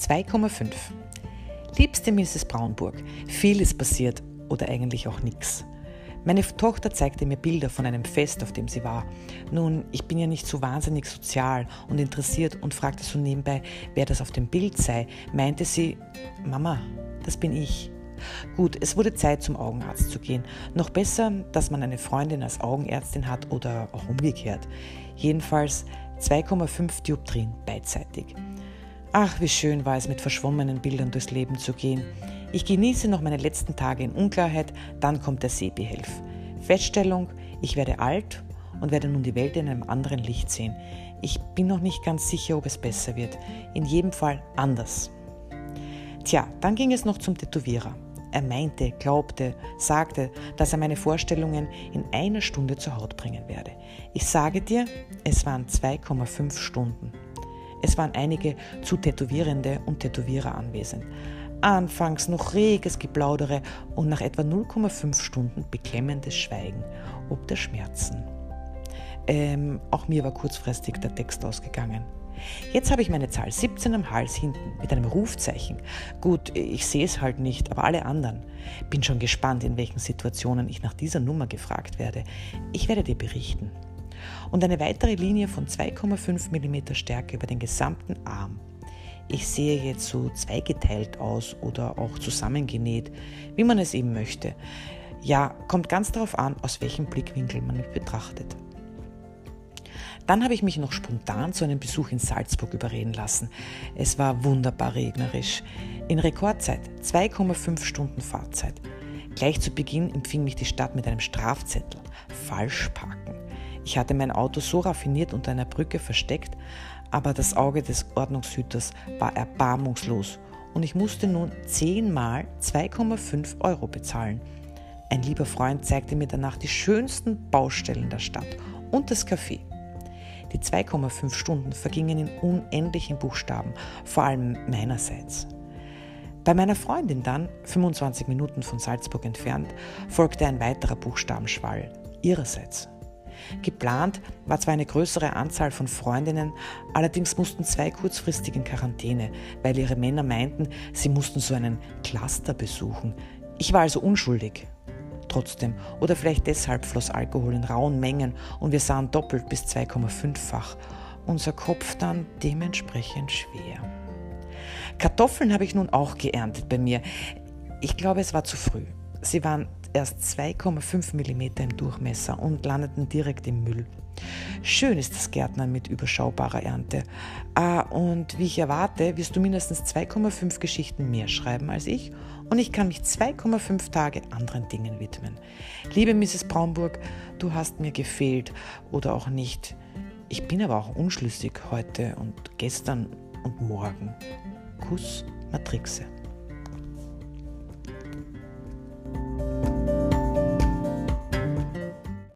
2,5. Liebste Mrs. Braunburg, viel ist passiert oder eigentlich auch nichts. Meine Tochter zeigte mir Bilder von einem Fest, auf dem sie war. Nun, ich bin ja nicht so wahnsinnig sozial und interessiert und fragte so nebenbei, wer das auf dem Bild sei. Meinte sie, Mama, das bin ich. Gut, es wurde Zeit, zum Augenarzt zu gehen. Noch besser, dass man eine Freundin als Augenärztin hat oder auch umgekehrt. Jedenfalls 2,5 Dioptrien beidseitig. Ach, wie schön war es, mit verschwommenen Bildern durchs Leben zu gehen. Ich genieße noch meine letzten Tage in Unklarheit, dann kommt der Seebehelf. Feststellung, ich werde alt und werde nun die Welt in einem anderen Licht sehen. Ich bin noch nicht ganz sicher, ob es besser wird. In jedem Fall anders. Tja, dann ging es noch zum Tätowierer. Er meinte, glaubte, sagte, dass er meine Vorstellungen in einer Stunde zur Haut bringen werde. Ich sage dir, es waren 2,5 Stunden. Es waren einige zu Tätowierende und Tätowierer anwesend. Anfangs noch reges Geplaudere und nach etwa 0,5 Stunden beklemmendes Schweigen ob der Schmerzen. Ähm, auch mir war kurzfristig der Text ausgegangen. Jetzt habe ich meine Zahl 17 am Hals hinten mit einem Rufzeichen. Gut, ich sehe es halt nicht, aber alle anderen. Bin schon gespannt, in welchen Situationen ich nach dieser Nummer gefragt werde. Ich werde dir berichten und eine weitere Linie von 2,5 mm Stärke über den gesamten Arm. Ich sehe jetzt so zweigeteilt aus oder auch zusammengenäht, wie man es eben möchte. Ja, kommt ganz darauf an, aus welchem Blickwinkel man mich betrachtet. Dann habe ich mich noch spontan zu einem Besuch in Salzburg überreden lassen. Es war wunderbar regnerisch. In Rekordzeit 2,5 Stunden Fahrzeit. Gleich zu Beginn empfing mich die Stadt mit einem Strafzettel. Falsch parken. Ich hatte mein Auto so raffiniert unter einer Brücke versteckt, aber das Auge des Ordnungshüters war erbarmungslos und ich musste nun zehnmal 2,5 Euro bezahlen. Ein lieber Freund zeigte mir danach die schönsten Baustellen der Stadt und das Café. Die 2,5 Stunden vergingen in unendlichen Buchstaben, vor allem meinerseits. Bei meiner Freundin dann, 25 Minuten von Salzburg entfernt, folgte ein weiterer Buchstabenschwall ihrerseits. Geplant war zwar eine größere Anzahl von Freundinnen, allerdings mussten zwei kurzfristig in Quarantäne, weil ihre Männer meinten, sie mussten so einen Cluster besuchen. Ich war also unschuldig. Trotzdem, oder vielleicht deshalb floss Alkohol in rauen Mengen und wir sahen doppelt bis 2,5-fach. Unser Kopf dann dementsprechend schwer. Kartoffeln habe ich nun auch geerntet bei mir. Ich glaube, es war zu früh. Sie waren erst 2,5 mm im Durchmesser und landeten direkt im Müll. Schön ist das Gärtnern mit überschaubarer Ernte. Ah, und wie ich erwarte, wirst du mindestens 2,5 Geschichten mehr schreiben als ich und ich kann mich 2,5 Tage anderen Dingen widmen. Liebe Mrs. Braunburg, du hast mir gefehlt oder auch nicht. Ich bin aber auch unschlüssig heute und gestern und morgen. Kuss, Matrixe.